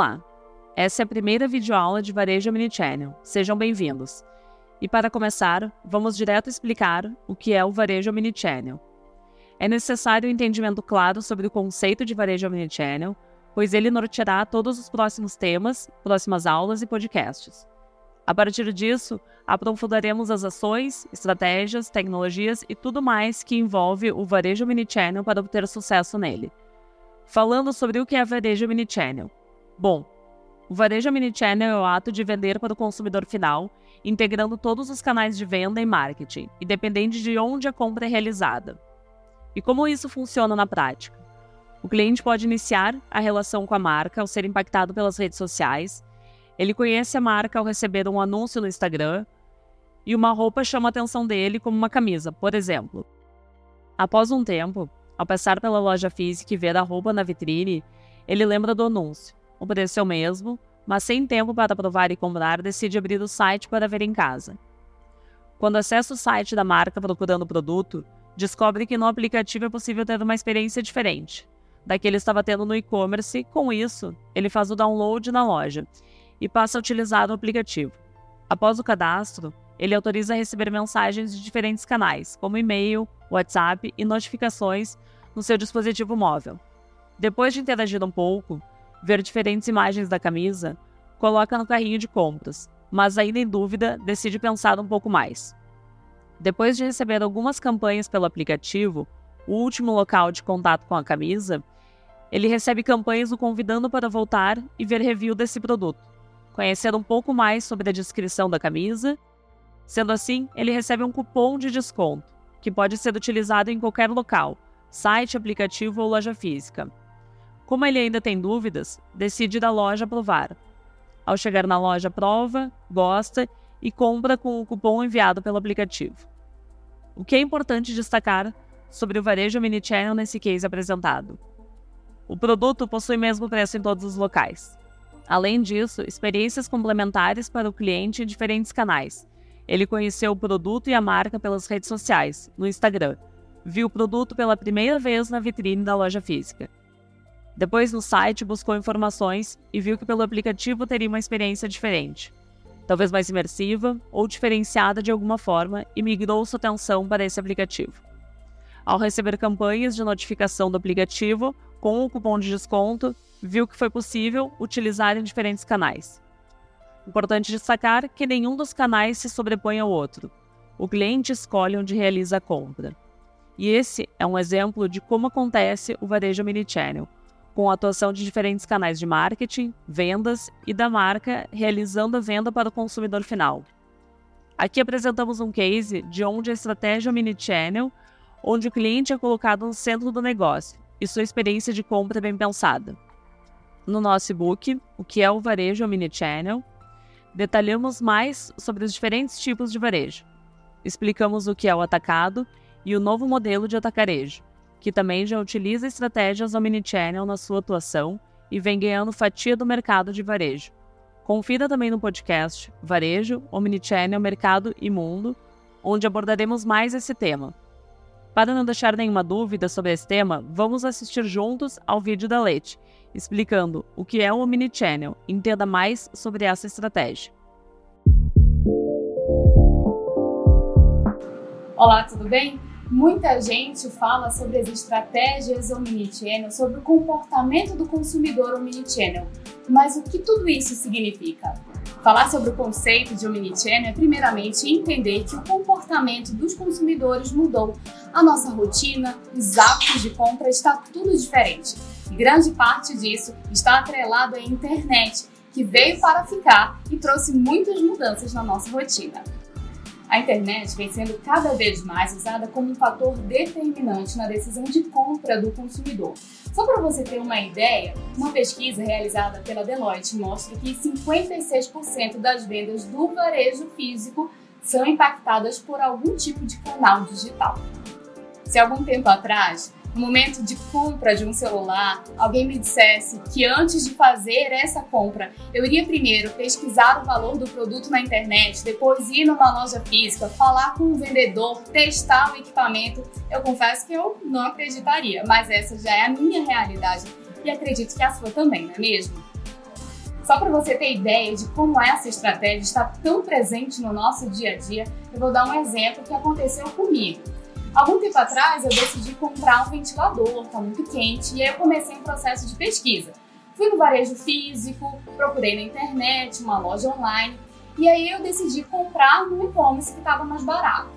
Olá, essa é a primeira videoaula de Varejo Omnichannel. Sejam bem-vindos. E para começar, vamos direto explicar o que é o Varejo Omnichannel. É necessário um entendimento claro sobre o conceito de Varejo Omnichannel, pois ele norteará todos os próximos temas, próximas aulas e podcasts. A partir disso, aprofundaremos as ações, estratégias, tecnologias e tudo mais que envolve o Varejo Omnichannel para obter sucesso nele. Falando sobre o que é Varejo Omnichannel. Bom, o varejo omnichannel é o ato de vender para o consumidor final, integrando todos os canais de venda e marketing, independente de onde a compra é realizada. E como isso funciona na prática? O cliente pode iniciar a relação com a marca ao ser impactado pelas redes sociais, ele conhece a marca ao receber um anúncio no Instagram, e uma roupa chama a atenção dele, como uma camisa, por exemplo. Após um tempo, ao passar pela loja física e ver a roupa na vitrine, ele lembra do anúncio o preço é o mesmo, mas sem tempo para provar e comprar, decide abrir o site para ver em casa. Quando acessa o site da marca procurando o produto, descobre que no aplicativo é possível ter uma experiência diferente da que ele estava tendo no e-commerce. Com isso, ele faz o download na loja e passa a utilizar o aplicativo. Após o cadastro, ele autoriza a receber mensagens de diferentes canais, como e-mail, WhatsApp e notificações no seu dispositivo móvel. Depois de interagir um pouco, ver diferentes imagens da camisa, coloca no carrinho de compras, mas ainda em dúvida, decide pensar um pouco mais. Depois de receber algumas campanhas pelo aplicativo, o último local de contato com a camisa, ele recebe campanhas o convidando para voltar e ver review desse produto, conhecer um pouco mais sobre a descrição da camisa. Sendo assim, ele recebe um cupom de desconto, que pode ser utilizado em qualquer local, site, aplicativo ou loja física. Como ele ainda tem dúvidas, decide ir à loja provar. Ao chegar na loja, prova, gosta e compra com o cupom enviado pelo aplicativo. O que é importante destacar sobre o varejo mini-channel nesse case apresentado? O produto possui mesmo preço em todos os locais. Além disso, experiências complementares para o cliente em diferentes canais. Ele conheceu o produto e a marca pelas redes sociais, no Instagram. Viu o produto pela primeira vez na vitrine da loja física depois, no site, buscou informações e viu que pelo aplicativo teria uma experiência diferente, talvez mais imersiva ou diferenciada de alguma forma, e migrou sua atenção para esse aplicativo. Ao receber campanhas de notificação do aplicativo com o cupom de desconto, viu que foi possível utilizar em diferentes canais. Importante destacar que nenhum dos canais se sobrepõe ao outro. O cliente escolhe onde realiza a compra. E esse é um exemplo de como acontece o varejo mini-channel, com a atuação de diferentes canais de marketing, vendas e da marca realizando a venda para o consumidor final. Aqui apresentamos um case de onde a estratégia Omnichannel, onde o cliente é colocado no centro do negócio e sua experiência de compra é bem pensada. No nosso e-book, O que é o Varejo Omnichannel, detalhamos mais sobre os diferentes tipos de varejo. Explicamos o que é o atacado e o novo modelo de atacarejo que também já utiliza estratégias omnichannel na sua atuação e vem ganhando fatia do mercado de varejo. Confira também no podcast Varejo, Omnichannel, Mercado e Mundo, onde abordaremos mais esse tema. Para não deixar nenhuma dúvida sobre esse tema, vamos assistir juntos ao vídeo da Lete, explicando o que é o Omnichannel. Entenda mais sobre essa estratégia. Olá, tudo bem? Muita gente fala sobre as estratégias omnichannel, sobre o comportamento do consumidor omnichannel. Mas o que tudo isso significa? Falar sobre o conceito de omnichannel é primeiramente entender que o comportamento dos consumidores mudou. A nossa rotina, os hábitos de compra está tudo diferente. E grande parte disso está atrelado à internet, que veio para ficar e trouxe muitas mudanças na nossa rotina. A internet vem sendo cada vez mais usada como um fator determinante na decisão de compra do consumidor. Só para você ter uma ideia, uma pesquisa realizada pela Deloitte mostra que 56% das vendas do varejo físico são impactadas por algum tipo de canal digital. Se algum tempo atrás no momento de compra de um celular, alguém me dissesse que antes de fazer essa compra, eu iria primeiro pesquisar o valor do produto na internet, depois ir numa loja física, falar com o vendedor, testar o equipamento, eu confesso que eu não acreditaria, mas essa já é a minha realidade e acredito que a sua também, não é mesmo? Só para você ter ideia de como essa estratégia está tão presente no nosso dia a dia, eu vou dar um exemplo que aconteceu comigo. Algum tempo atrás eu decidi comprar um ventilador, está muito quente, e aí eu comecei um processo de pesquisa. Fui no varejo físico, procurei na internet, uma loja online, e aí eu decidi comprar no e-commerce que estava mais barato.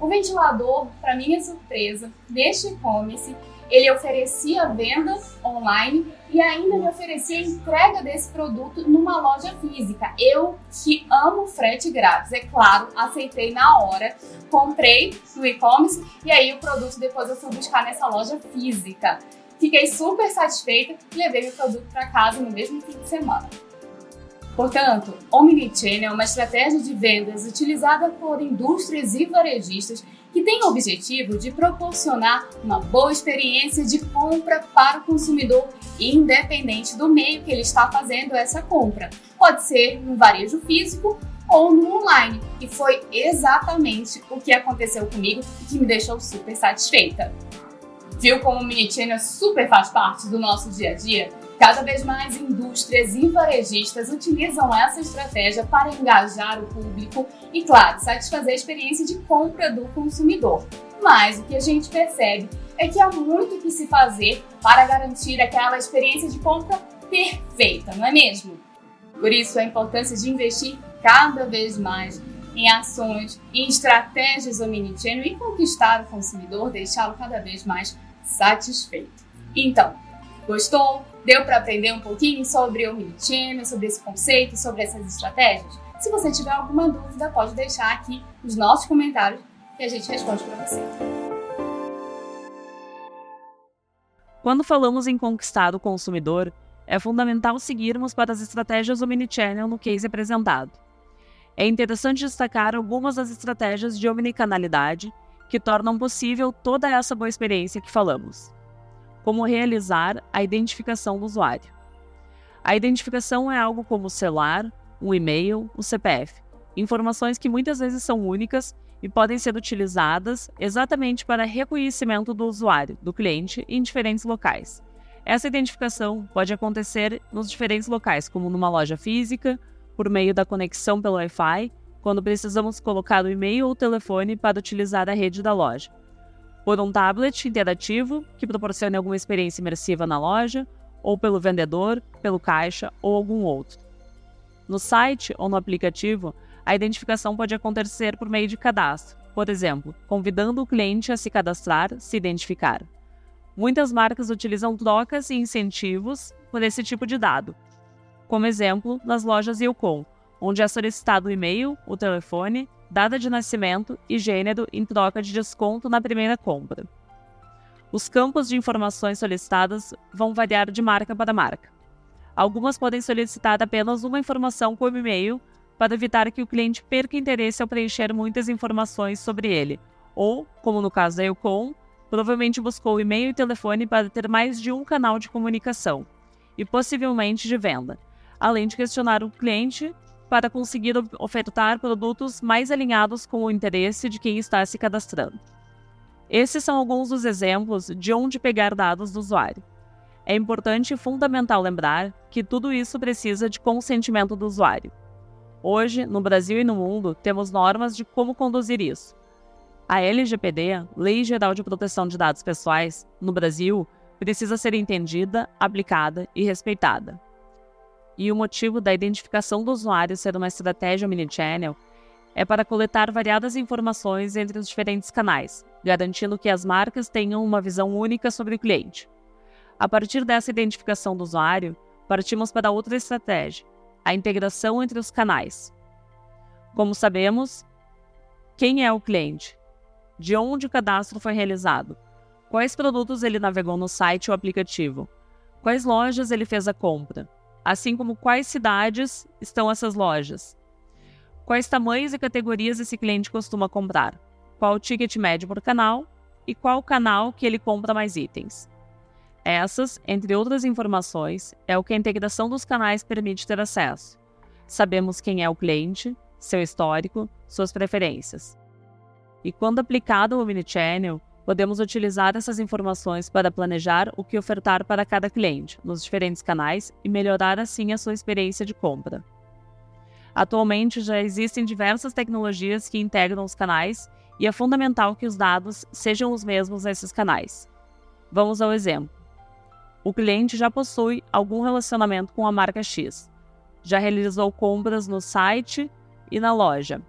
O ventilador, para minha surpresa, neste e-commerce, ele oferecia venda online e ainda me oferecia entrega desse produto numa loja física. Eu que amo frete grátis, é claro, aceitei na hora, comprei no e-commerce e aí o produto depois eu fui buscar nessa loja física. Fiquei super satisfeita e levei meu produto para casa no mesmo fim de semana. Portanto, Omnichannel é uma estratégia de vendas utilizada por indústrias e varejistas que tem o objetivo de proporcionar uma boa experiência de compra para o consumidor, independente do meio que ele está fazendo essa compra. Pode ser no varejo físico ou no online. E foi exatamente o que aconteceu comigo e que me deixou super satisfeita. Viu como o Mini Channel super faz parte do nosso dia a dia? Cada vez mais indústrias e varejistas utilizam essa estratégia para engajar o público e, claro, satisfazer a experiência de compra do consumidor. Mas o que a gente percebe é que há muito que se fazer para garantir aquela experiência de compra perfeita, não é mesmo? Por isso, a importância de investir cada vez mais em ações, em estratégias omnichannel e conquistar o consumidor, deixá-lo cada vez mais satisfeito. Então, gostou? Deu para aprender um pouquinho sobre o omnichannel, sobre esse conceito, sobre essas estratégias? Se você tiver alguma dúvida, pode deixar aqui nos nossos comentários que a gente responde para você. Quando falamos em conquistar o consumidor, é fundamental seguirmos para as estratégias omnichannel no case apresentado. É interessante destacar algumas das estratégias de omnicanalidade que tornam possível toda essa boa experiência que falamos como realizar a identificação do usuário. A identificação é algo como o celular, o e-mail, o CPF, informações que muitas vezes são únicas e podem ser utilizadas exatamente para reconhecimento do usuário, do cliente, em diferentes locais. Essa identificação pode acontecer nos diferentes locais, como numa loja física, por meio da conexão pelo Wi-Fi, quando precisamos colocar o e-mail ou o telefone para utilizar a rede da loja por um tablet interativo que proporcione alguma experiência imersiva na loja, ou pelo vendedor, pelo caixa ou algum outro. No site ou no aplicativo, a identificação pode acontecer por meio de cadastro, por exemplo, convidando o cliente a se cadastrar, se identificar. Muitas marcas utilizam trocas e incentivos por esse tipo de dado. Como exemplo, nas lojas Yukon, onde é solicitado o e-mail, o telefone data de nascimento e gênero em troca de desconto na primeira compra. Os campos de informações solicitadas vão variar de marca para marca. Algumas podem solicitar apenas uma informação como e-mail para evitar que o cliente perca interesse ao preencher muitas informações sobre ele, ou, como no caso da Eucom, provavelmente buscou e-mail e telefone para ter mais de um canal de comunicação e possivelmente de venda, além de questionar o cliente para conseguir ofertar produtos mais alinhados com o interesse de quem está se cadastrando. Esses são alguns dos exemplos de onde pegar dados do usuário. É importante e fundamental lembrar que tudo isso precisa de consentimento do usuário. Hoje, no Brasil e no mundo, temos normas de como conduzir isso. A LGPD, Lei Geral de Proteção de Dados Pessoais, no Brasil, precisa ser entendida, aplicada e respeitada e o motivo da identificação do usuário ser uma estratégia omnichannel é para coletar variadas informações entre os diferentes canais, garantindo que as marcas tenham uma visão única sobre o cliente. A partir dessa identificação do usuário, partimos para outra estratégia, a integração entre os canais. Como sabemos, quem é o cliente? De onde o cadastro foi realizado? Quais produtos ele navegou no site ou aplicativo? Quais lojas ele fez a compra? Assim como quais cidades estão essas lojas. Quais tamanhos e categorias esse cliente costuma comprar? Qual o ticket médio por canal e qual canal que ele compra mais itens? Essas, entre outras informações, é o que a integração dos canais permite ter acesso. Sabemos quem é o cliente, seu histórico, suas preferências. E quando aplicado ao Omnichannel, Podemos utilizar essas informações para planejar o que ofertar para cada cliente nos diferentes canais e melhorar assim a sua experiência de compra. Atualmente já existem diversas tecnologias que integram os canais e é fundamental que os dados sejam os mesmos nesses canais. Vamos ao exemplo. O cliente já possui algum relacionamento com a marca X, já realizou compras no site e na loja.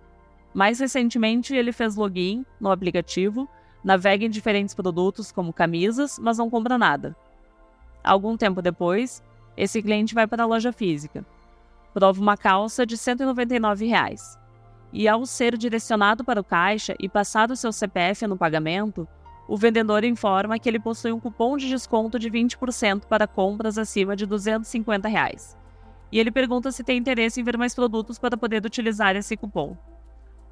Mais recentemente, ele fez login no aplicativo navega em diferentes produtos como camisas, mas não compra nada. Algum tempo depois, esse cliente vai para a loja física, prova uma calça de 199 reais, e ao ser direcionado para o caixa e passado seu CPF no pagamento, o vendedor informa que ele possui um cupom de desconto de 20% para compras acima de 250 reais. E ele pergunta se tem interesse em ver mais produtos para poder utilizar esse cupom.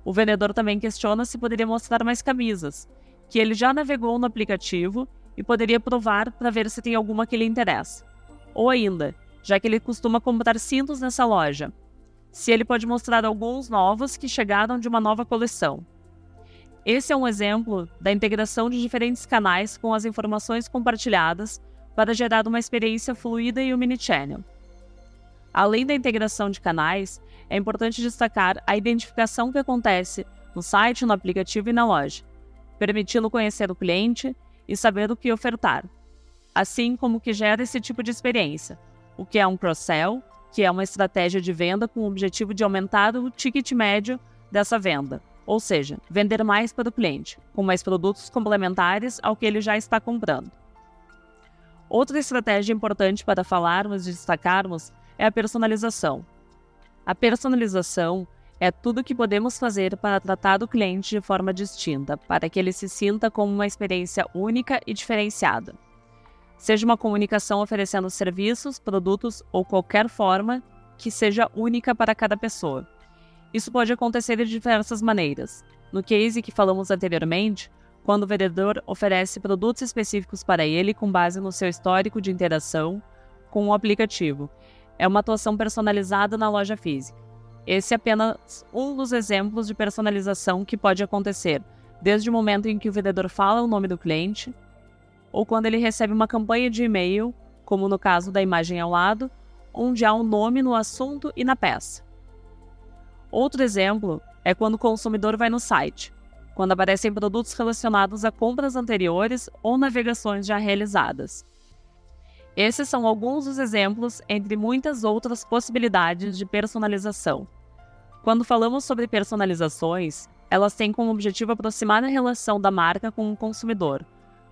O vendedor também questiona se poderia mostrar mais camisas, que ele já navegou no aplicativo e poderia provar para ver se tem alguma que lhe interessa. Ou ainda, já que ele costuma comprar cintos nessa loja, se ele pode mostrar alguns novos que chegaram de uma nova coleção. Esse é um exemplo da integração de diferentes canais com as informações compartilhadas para gerar uma experiência fluida e omnichannel. Além da integração de canais, é importante destacar a identificação que acontece no site, no aplicativo e na loja permitindo conhecer o cliente e saber o que ofertar, assim como que gera esse tipo de experiência, o que é um cross-sell, que é uma estratégia de venda com o objetivo de aumentar o ticket médio dessa venda, ou seja, vender mais para o cliente, com mais produtos complementares ao que ele já está comprando. Outra estratégia importante para falarmos e destacarmos é a personalização. A personalização é tudo que podemos fazer para tratar o cliente de forma distinta, para que ele se sinta como uma experiência única e diferenciada. Seja uma comunicação oferecendo serviços, produtos ou qualquer forma que seja única para cada pessoa. Isso pode acontecer de diversas maneiras. No case que falamos anteriormente, quando o vendedor oferece produtos específicos para ele com base no seu histórico de interação com o aplicativo. É uma atuação personalizada na loja física. Esse é apenas um dos exemplos de personalização que pode acontecer, desde o momento em que o vendedor fala o nome do cliente, ou quando ele recebe uma campanha de e-mail, como no caso da imagem ao lado, onde há um nome no assunto e na peça. Outro exemplo é quando o consumidor vai no site, quando aparecem produtos relacionados a compras anteriores ou navegações já realizadas. Esses são alguns dos exemplos entre muitas outras possibilidades de personalização. Quando falamos sobre personalizações, elas têm como objetivo aproximar a relação da marca com o consumidor,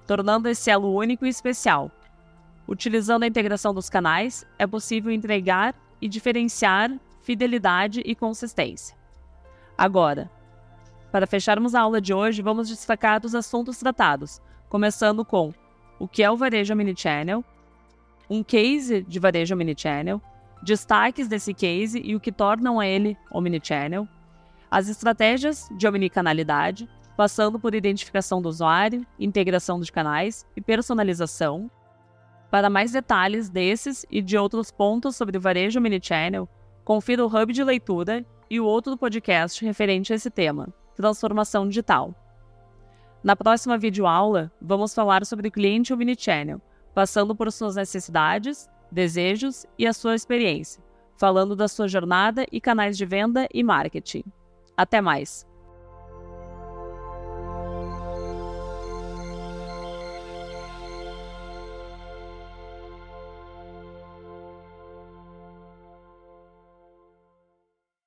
tornando esse elo único e especial. Utilizando a integração dos canais, é possível entregar e diferenciar fidelidade e consistência. Agora, para fecharmos a aula de hoje, vamos destacar os assuntos tratados, começando com o que é o varejo omnichannel, um case de varejo omnichannel, destaques desse case e o que tornam ele omnichannel, as estratégias de omnicanalidade, passando por identificação do usuário, integração dos canais e personalização. Para mais detalhes desses e de outros pontos sobre o varejo omnichannel, confira o Hub de Leitura e o outro podcast referente a esse tema, Transformação Digital. Na próxima videoaula, vamos falar sobre o cliente omnichannel, passando por suas necessidades, desejos e a sua experiência, falando da sua jornada e canais de venda e marketing. Até mais!